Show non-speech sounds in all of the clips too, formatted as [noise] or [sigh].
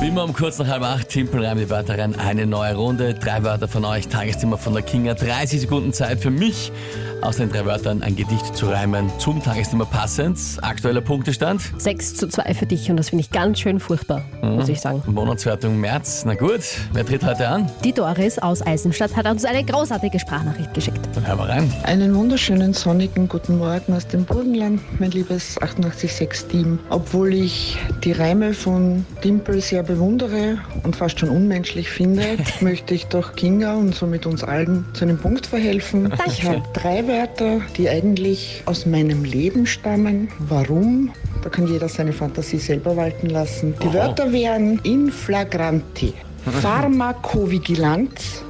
Wie immer um kurz nach halb acht, Timpel reimt die Wörter rein. Eine neue Runde. Drei Wörter von euch, Tagesthema von der Kinga. 30 Sekunden Zeit für mich, aus den drei Wörtern ein Gedicht zu reimen. Zum Tagesthema passend. Aktueller Punktestand. 6 zu 2 für dich und das finde ich ganz schön furchtbar, muss ich sagen. Monatswertung März. Na gut, wer tritt heute an? Die Doris aus Eisenstadt hat uns eine großartige Sprachnachricht geschickt. Dann hören wir rein. Einen wunderschönen sonnigen guten Morgen aus dem Burgenland, mein liebes 886-Team. Obwohl ich die Reime von Dimpel sehr bewundere und fast schon unmenschlich finde, [laughs] möchte ich doch Kinga und somit uns allen zu einem Punkt verhelfen. Ich habe drei Wörter, die eigentlich aus meinem Leben stammen. Warum? Da kann jeder seine Fantasie selber walten lassen. Die Wörter wären in flagranti, Pharmakovigilanz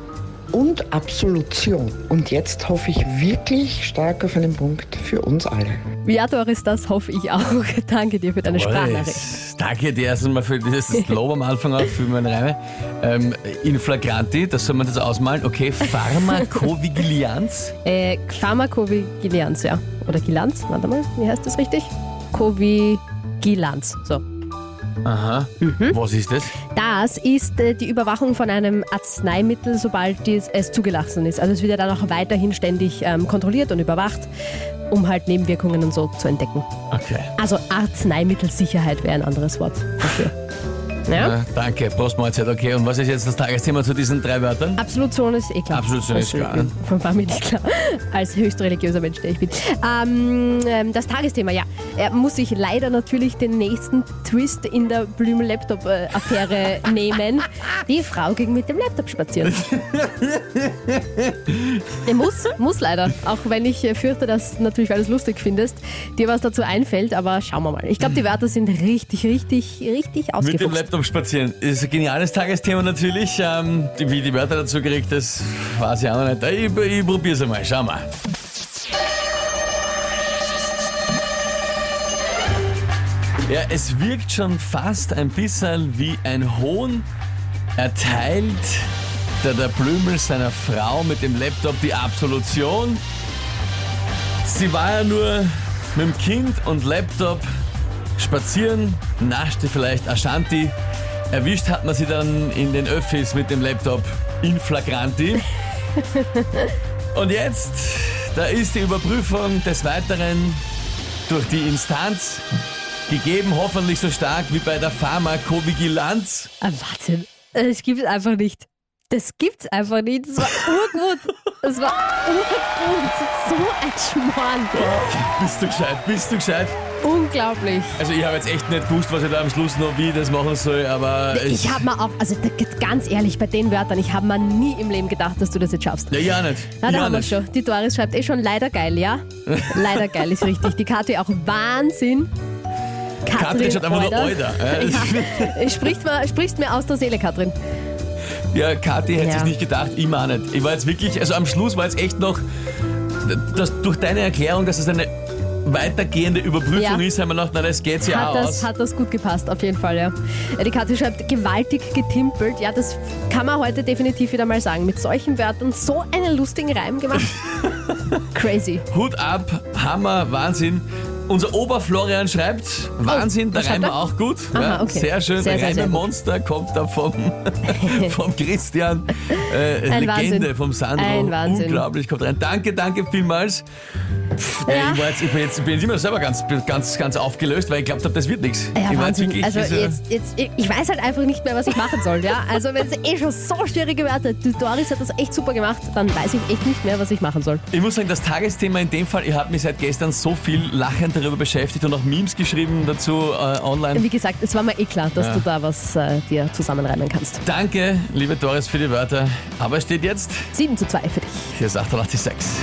und Absolution. Und jetzt hoffe ich wirklich stark auf einen Punkt für uns alle. Ja, Doris, das hoffe ich auch. [laughs] Danke dir für deine Sprachnachricht. Danke dir erstens mal für dieses [laughs] Lob am Anfang auch für meine Reime. Ähm, in flagranti, das soll man das ausmalen. Okay, Pharmakovigilanz. [laughs] Äh, Pharmakovigilanz, ja. Oder Gilanz, warte mal, wie heißt das richtig? Kovigilanz, so. Aha. Was ist das? Das ist äh, die Überwachung von einem Arzneimittel, sobald dies, es zugelassen ist. Also es wird ja dann auch weiterhin ständig ähm, kontrolliert und überwacht, um halt Nebenwirkungen und so zu entdecken. Okay. Also Arzneimittelsicherheit wäre ein anderes Wort dafür. Ja? Danke, Prost Mahlzeit. Okay, und was ist jetzt das Tagesthema zu diesen drei Wörtern? Absolution ist eh klar. Absolution ist klar. äh, Von nicht klar. Als höchst religiöser Mensch, der ich bin. Ähm, ähm, das Tagesthema, ja. Er muss sich leider natürlich den nächsten Twist in der Blümel-Laptop-Affäre [laughs] nehmen. Die Frau ging mit dem Laptop spazieren. er muss, muss leider. Auch wenn ich fürchte, dass natürlich, weil du es lustig findest, dir was dazu einfällt. Aber schauen wir mal. Ich glaube, die Wörter sind richtig, richtig, richtig Mit dem ausgefuchst. Laptop spazieren. Ist ein geniales Tagesthema natürlich. Ähm, wie die Wörter dazu gekriegt, das weiß ich auch noch nicht. Ich, ich probier's einmal. Schau mal. Ja, es wirkt schon fast ein bisschen wie ein Hohn. Erteilt der, der Blümel seiner Frau mit dem Laptop die Absolution. Sie war ja nur mit dem Kind und Laptop spazieren, naschte vielleicht Ashanti. Erwischt hat man sie dann in den Öffis mit dem Laptop in flagranti. [laughs] Und jetzt, da ist die Überprüfung des Weiteren durch die Instanz gegeben, hoffentlich so stark wie bei der Pharmakovigilanz. Ah, Wahnsinn. Das gibt's einfach nicht. Das gibt's einfach nicht. Das war [laughs] urgut. Das war urgut. So ein Schmarrn. Bist du gescheit, bist du gescheit? Unglaublich. Also ich habe jetzt echt nicht gewusst, was ich da am Schluss noch wie das machen soll, aber Ich habe mir auch, also ganz ehrlich, bei den Wörtern, ich habe mir nie im Leben gedacht, dass du das jetzt schaffst. Ja, ja nicht. Na, da ja haben wir schon. Die Doris schreibt eh schon leider geil, ja? [laughs] leider geil ist richtig. Die Kathi auch Wahnsinn. Katrin schaut einfach nur. Alter. Ja, [laughs] sprichst, mir, sprichst mir aus der Seele, Katrin. Ja, Kathi hätte Ja. sich nicht gedacht, ich auch nicht. Ich war jetzt wirklich, also am Schluss war jetzt echt noch, dass durch deine Erklärung, dass es eine weitergehende Überprüfung Ja. ist, haben wir gedacht, na das geht ja Hat auch das, aus. hat das gut gepasst, auf jeden Fall, ja. Ja, Die Kathi schreibt, gewaltig getimpelt. Ja, das kann man heute definitiv wieder mal sagen. Mit solchen Wörtern so einen lustigen Reim gemacht. [laughs] Crazy. Hut ab, Hammer, Wahnsinn. Unser Oberflorian schreibt, Wahnsinn, der Reim war auch gut. Aha, ja, okay. Sehr schön, Sehr, der sehr, sehr. Monster kommt da vom, [laughs] vom Christian. Äh, Legende Wahnsinn. vom Sandro. Unglaublich, kommt rein. Danke, danke vielmals. Pff, Ja. ich, war jetzt, ich, bin jetzt, ich bin immer selber ganz, ganz, ganz aufgelöst, weil ich glaubt habe, das wird nichts. Ja, ich Wahnsinn. Also jetzt, jetzt, ich weiß halt einfach nicht mehr, was ich machen soll. Ja? Also wenn es eh schon so schwierige Wörter, die Doris hat das echt super gemacht, dann weiß ich echt nicht mehr, was ich machen soll. Ich muss sagen, das Tagesthema in dem Fall, ihr habt mich seit gestern so viel lachend darüber beschäftigt und auch Memes geschrieben dazu äh, online. Wie gesagt, es war mir eh klar, dass Ja. du da was äh, dir zusammenreimen kannst. Danke, liebe Doris, für die Wörter. Aber es steht jetzt, 7 zu 2 für dich. hier ist 886.